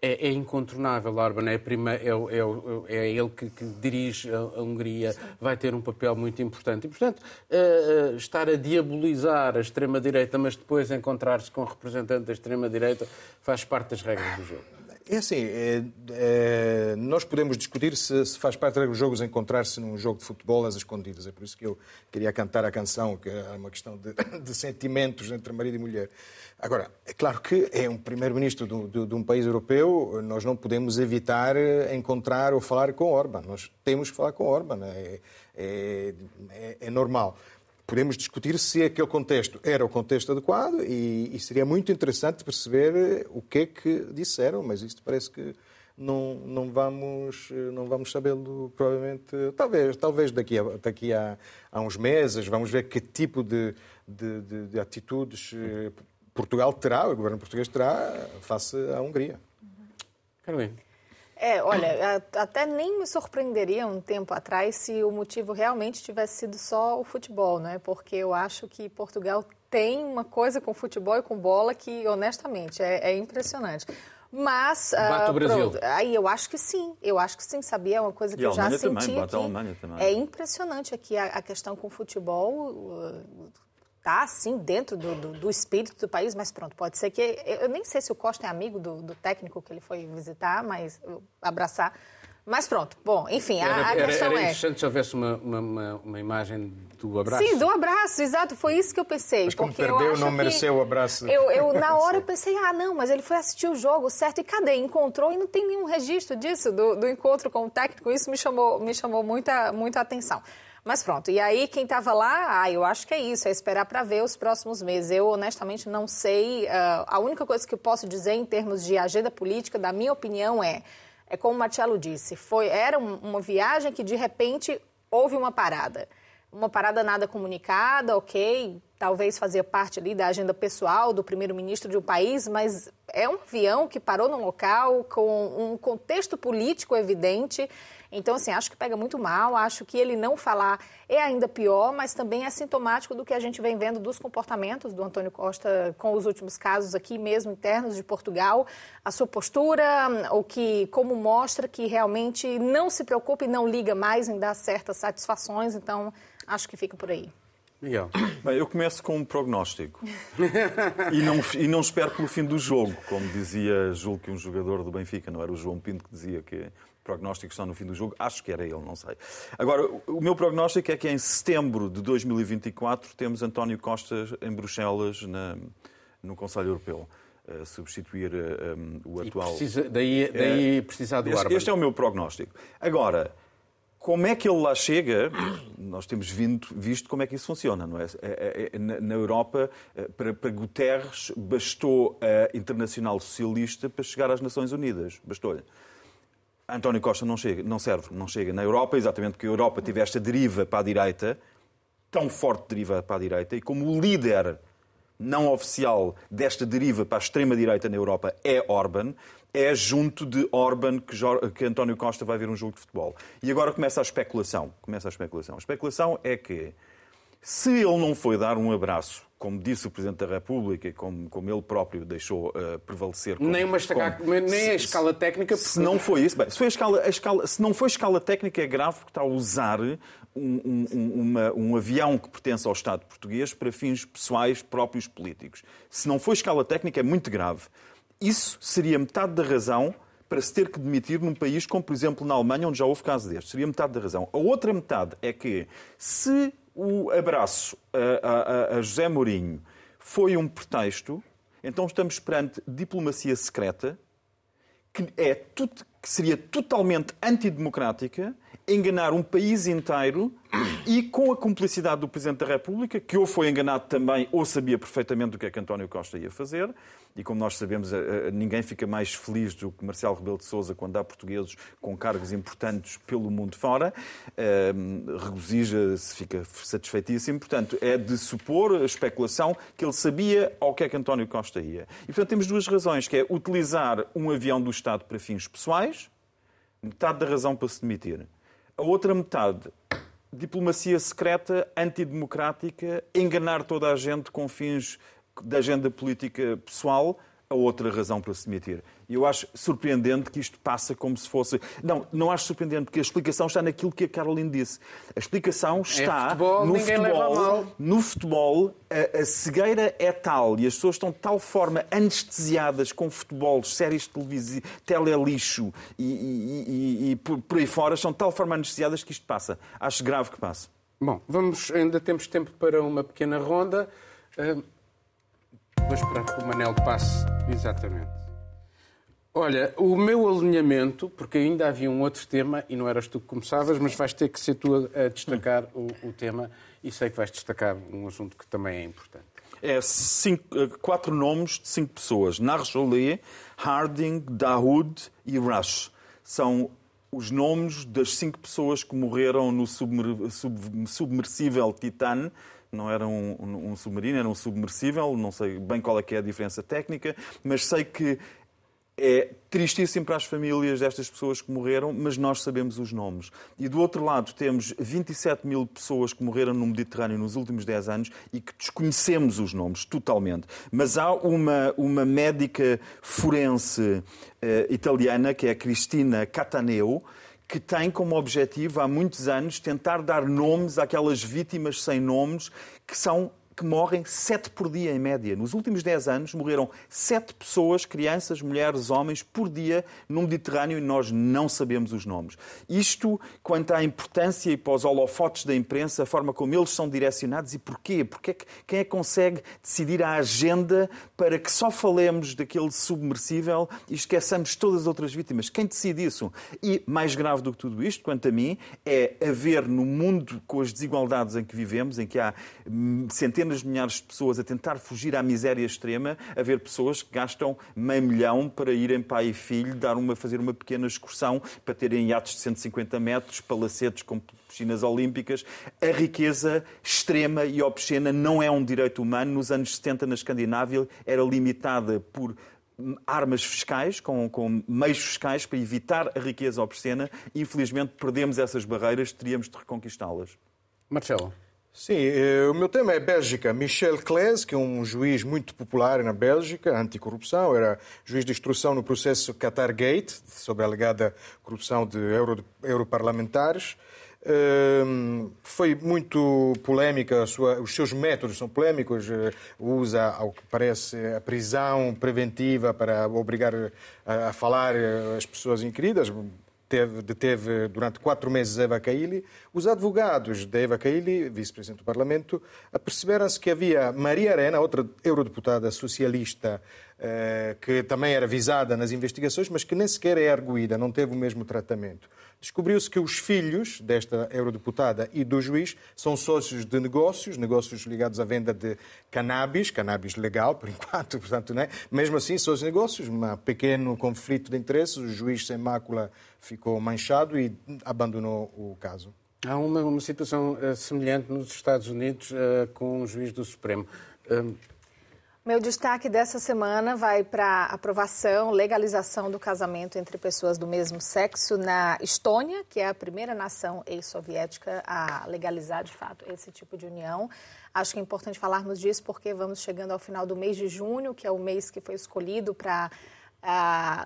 [SPEAKER 1] É, é, incontornável. Orban é, prima, é, é, é ele que, que dirige a, a Hungria, vai ter um papel muito importante. E, portanto, uh, uh, estar a diabolizar a extrema-direita, mas depois encontrar-se com o representante da extrema-direita, faz parte das regras do jogo.
[SPEAKER 2] É assim, é, é, nós podemos discutir se, se, faz parte dos jogos encontrar-se num jogo de futebol às escondidas. É por isso que eu queria cantar a canção, que é uma questão de, *laughs* de sentimentos entre marido e mulher. Agora, é claro que é um primeiro-ministro de, de, um país europeu, nós não podemos evitar encontrar ou falar com Orban. Nós temos que falar com Orban, é, é, é, é normal podemos discutir se aquele contexto era o contexto adequado e, e, seria muito interessante perceber o que é que disseram, mas isto parece que não, não vamos, não vamos sabê-lo provavelmente, talvez, talvez daqui, a, daqui a, a uns meses, vamos ver que tipo de, de, de, de atitudes eh, Portugal terá, o governo português terá face à Hungria.
[SPEAKER 1] Carolina.
[SPEAKER 3] É, olha, até nem me surpreenderia um tempo atrás se o motivo realmente tivesse sido só o futebol, né? Porque eu acho que Portugal tem uma coisa com futebol e com bola que, honestamente, é, é impressionante. Mas.
[SPEAKER 1] Bate uh, o Brasil. Pronto,
[SPEAKER 3] aí eu acho que sim, eu acho que sim, sabia? É uma coisa que
[SPEAKER 4] e
[SPEAKER 3] eu já senti.
[SPEAKER 4] Também,
[SPEAKER 3] aqui.
[SPEAKER 4] a Alemanha também.
[SPEAKER 3] É impressionante aqui a, a questão com o futebol. Uh, está, assim, dentro do, do, do, espírito do país, mas pronto, pode ser que... Eu nem sei se o Costa é amigo do, do técnico que ele foi visitar, mas abraçar. Mas pronto, bom, enfim, a,
[SPEAKER 1] era,
[SPEAKER 3] a questão
[SPEAKER 1] era,
[SPEAKER 3] era
[SPEAKER 1] é... interessante se houvesse uma, uma, uma, imagem do abraço.
[SPEAKER 3] Sim, do abraço, exato, foi isso que eu pensei.
[SPEAKER 2] Mas como perdeu, não mereceu o abraço.
[SPEAKER 3] Eu, eu, na *laughs* hora eu pensei, ah, não, mas ele foi assistir o jogo, certo, e cadê? Encontrou e não tem nenhum registro disso, do, do encontro com o técnico, isso me chamou, me chamou muita, muita atenção. Mas pronto, e aí quem estava lá, ah, eu acho que é isso, é esperar para ver os próximos meses. Eu honestamente não sei. Uh, a única coisa que eu posso dizer em termos de agenda política, da minha opinião, é, é como o Marcelo disse, foi, era uma viagem que de repente houve uma parada. Uma parada nada comunicada, ok, talvez fazia parte ali da agenda pessoal do primeiro-ministro de um país, mas é um avião que parou num local com um contexto político evidente. Então, assim, acho que pega muito mal, acho que ele não falar é ainda pior, mas também é sintomático do que a gente vem vendo dos comportamentos do Antônio Costa com os últimos casos aqui mesmo internos de Portugal, a sua postura, o que como mostra que realmente não se preocupa e não liga mais em dar certas satisfações, então acho que fica por aí.
[SPEAKER 4] Miguel. Bem, eu começo com um prognóstico. e, não, e não espero pelo fim do jogo, como dizia, julgo que um jogador do Benfica, não era o João Pinto que dizia que prognósticos estão no fim do jogo. Acho que era ele, não sei. Agora, o meu prognóstico é que em setembro de 2024 temos António Costa em Bruxelas, na, no Conselho Europeu. A substituir um, o atual.
[SPEAKER 1] Precisa, daí, daí precisar do
[SPEAKER 4] este, este é o meu prognóstico. Agora, como é que ele lá chega? Nós temos vindo, visto como é que isso funciona, não é? é, é, é na Europa, eh, para, para Guterres, bastou a Internacional Socialista para chegar às Nações Unidas. Bastou-lhe. António Costa não chega, não serve, não chega na Europa, exatamente porque a Europa teve esta deriva para a direita, tão forte deriva para a direita, e como o líder não oficial desta deriva para a extrema-direita na Europa é Orban, é junto de Orban que, que António Costa vai ver um jogo de futebol. E agora começa a especulação. Começa a especulação. A especulação é que se ele não foi dar um abraço, como disse o Presidente da República, como, como ele próprio deixou uh, prevalecer. Como,
[SPEAKER 1] nem, uma como, nem a escala técnica.
[SPEAKER 4] Porque... Se não foi isso, bem, se, foi a escala, a escala, se não foi escala técnica, é grave porque está a usar um, um, uma, um avião que pertence ao Estado português para fins pessoais próprios políticos. Se não foi escala técnica, é muito grave. Isso seria metade da razão para se ter que demitir num país como, por exemplo, na Alemanha, onde já houve casos destes. Seria metade da razão. A outra metade é que, se o abraço a, a, a José Mourinho foi um pretexto, então estamos perante diplomacia secreta, que, é, que seria totalmente antidemocrática, enganar um país inteiro e com a cumplicidade do Presidente da República, que ou foi enganado também ou sabia perfeitamente o que é que António Costa ia fazer, e como nós sabemos, eh, eh, ninguém fica mais feliz do que Marcelo Rebelo de Sousa quando há portugueses com cargos importantes pelo mundo fora. Ehm, regozija-se, fica satisfeitíssimo. Portanto, é de supor a especulação que ele sabia ao que é que António Costa ia. E, portanto, temos duas razões, que é utilizar um avião do Estado para fins pessoais, metade da razão para se demitir. A outra metade, diplomacia secreta, antidemocrática, enganar toda a gente com fins da agenda política pessoal a outra razão para se demitir. E eu acho surpreendente que isto passa como se fosse. Não, não acho surpreendente, porque a explicação está naquilo que a Caroline disse. A explicação é está
[SPEAKER 1] é futebol,
[SPEAKER 4] no
[SPEAKER 1] futebol.
[SPEAKER 4] No futebol, a, a, cegueira é tal e as pessoas estão de tal forma anestesiadas com futebol, séries de televisão, telelixo e, e, e, e por, aí fora, são de tal forma anestesiadas que isto passa. Acho grave que passe.
[SPEAKER 1] Bom, vamos, ainda temos tempo para uma pequena ronda. Uh... Esperar que o Manel passe. Exatamente. Olha, o meu alinhamento, porque ainda havia um outro tema, e não eras tu que começavas, mas vais ter que ser tu a destacar o, o tema, e sei que vais destacar um assunto que também é importante.
[SPEAKER 4] É cinco, eh, quatro nomes de cinco pessoas: Narjolé, Harding, Dahoud e Rush. São os nomes das cinco pessoas que morreram no submer, sub, submersível Titan não era um, um, um, submarino, era um submersível, não sei bem qual é que é a diferença técnica, mas sei que é tristíssimo para as famílias destas pessoas que morreram, mas nós sabemos os nomes. E do outro lado temos 27 mil pessoas que morreram no Mediterrâneo nos últimos 10 anos e que desconhecemos os nomes totalmente. Mas há uma, uma médica forense eh, italiana, que é a Cristina Cataneo, que tem como objetivo há muitos anos tentar dar nomes àquelas vítimas sem nomes que são que morrem sete por dia em média. Nos últimos 10 anos morreram sete pessoas, crianças, mulheres, homens, por dia no Mediterrâneo e nós não sabemos os nomes. Isto quanto à importância e para os holofotes da imprensa, a forma como eles são direcionados e porquê. Porque é que, quem é que consegue decidir a agenda para que só falemos daquele submersível e esqueçamos todas as outras vítimas? Quem decide isso? E mais grave do que tudo isto, quanto a mim, é haver no mundo com as desigualdades em que vivemos, em que há hum, centenas de milhares de pessoas a tentar fugir à miséria extrema, haver pessoas que gastam meio milhão para irem pai e filho dar uma, fazer uma pequena excursão para terem iates de 150 metros, palacetes com piscinas olímpicas. A riqueza extrema e obscena não é um direito humano. Nos anos 70, na Escandinávia, era limitada por armas fiscais, com, com, meios fiscais para evitar a riqueza obscena. Infelizmente, perdemos essas barreiras, teríamos de reconquistá-las.
[SPEAKER 1] Marcelo.
[SPEAKER 2] Sim, eh, o meu tema é Bélgica. Michel Claes, que é um juiz muito popular na Bélgica, anticorrupção, era juiz de instrução no processo Qatar Gate, sobre a alegada corrupção de euro, europarlamentares. Ehm, foi muito polémica, os seus métodos são polémicos, eh, usa, ao que parece, a prisão preventiva para obrigar a falar eh, as pessoas inquiridas, teve, deteve durante quatro meses Eva Kaili. Os advogados de Eva Kaili, vice-presidente do Parlamento, aperceberam-se que havia Maria Arena, outra eurodeputada socialista, que também era visada nas investigações, mas que nem sequer é arguída, não teve o mesmo tratamento descobriu-se que os filhos desta eurodeputada e do juiz são sócios de negócios, negócios ligados à venda de cannabis, cannabis legal, por *laughs* enquanto, portanto, né? mesmo assim, sócios de negócios, um pequeno conflito de interesses, o juiz sem mácula ficou manchado e abandonou o caso.
[SPEAKER 1] Há uma, uma situação uh, semelhante nos Estados Unidos uh, com o juiz do Supremo. Uh,
[SPEAKER 3] meu destaque dessa semana vai para aprovação, legalização do casamento entre pessoas do mesmo sexo na Estônia, que é a primeira nação ex-soviética a legalizar de fato esse tipo de união. Acho que é importante falarmos disso porque vamos chegando ao final do mês de junho, que é o mês que foi escolhido para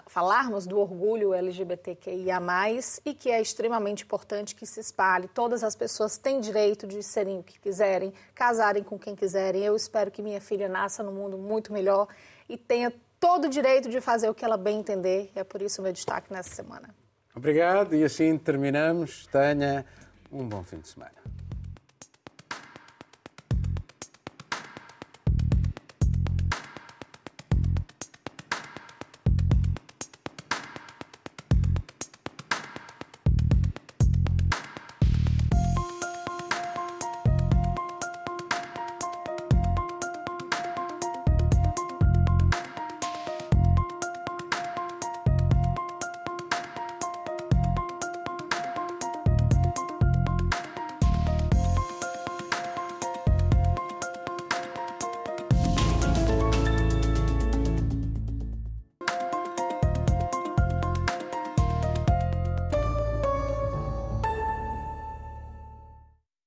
[SPEAKER 3] falarmos do orgulho LGBTQIA+, e que é extremamente importante que se espalhe. Todas as pessoas têm direito de serem o que quiserem, casarem com quem quiserem. Eu espero que minha filha nasça num mundo muito melhor e tenha todo o direito de fazer o que ela bem entender. É por isso o meu destaque nessa semana.
[SPEAKER 1] Obrigado e assim terminamos. Tenha um bom fim de semana.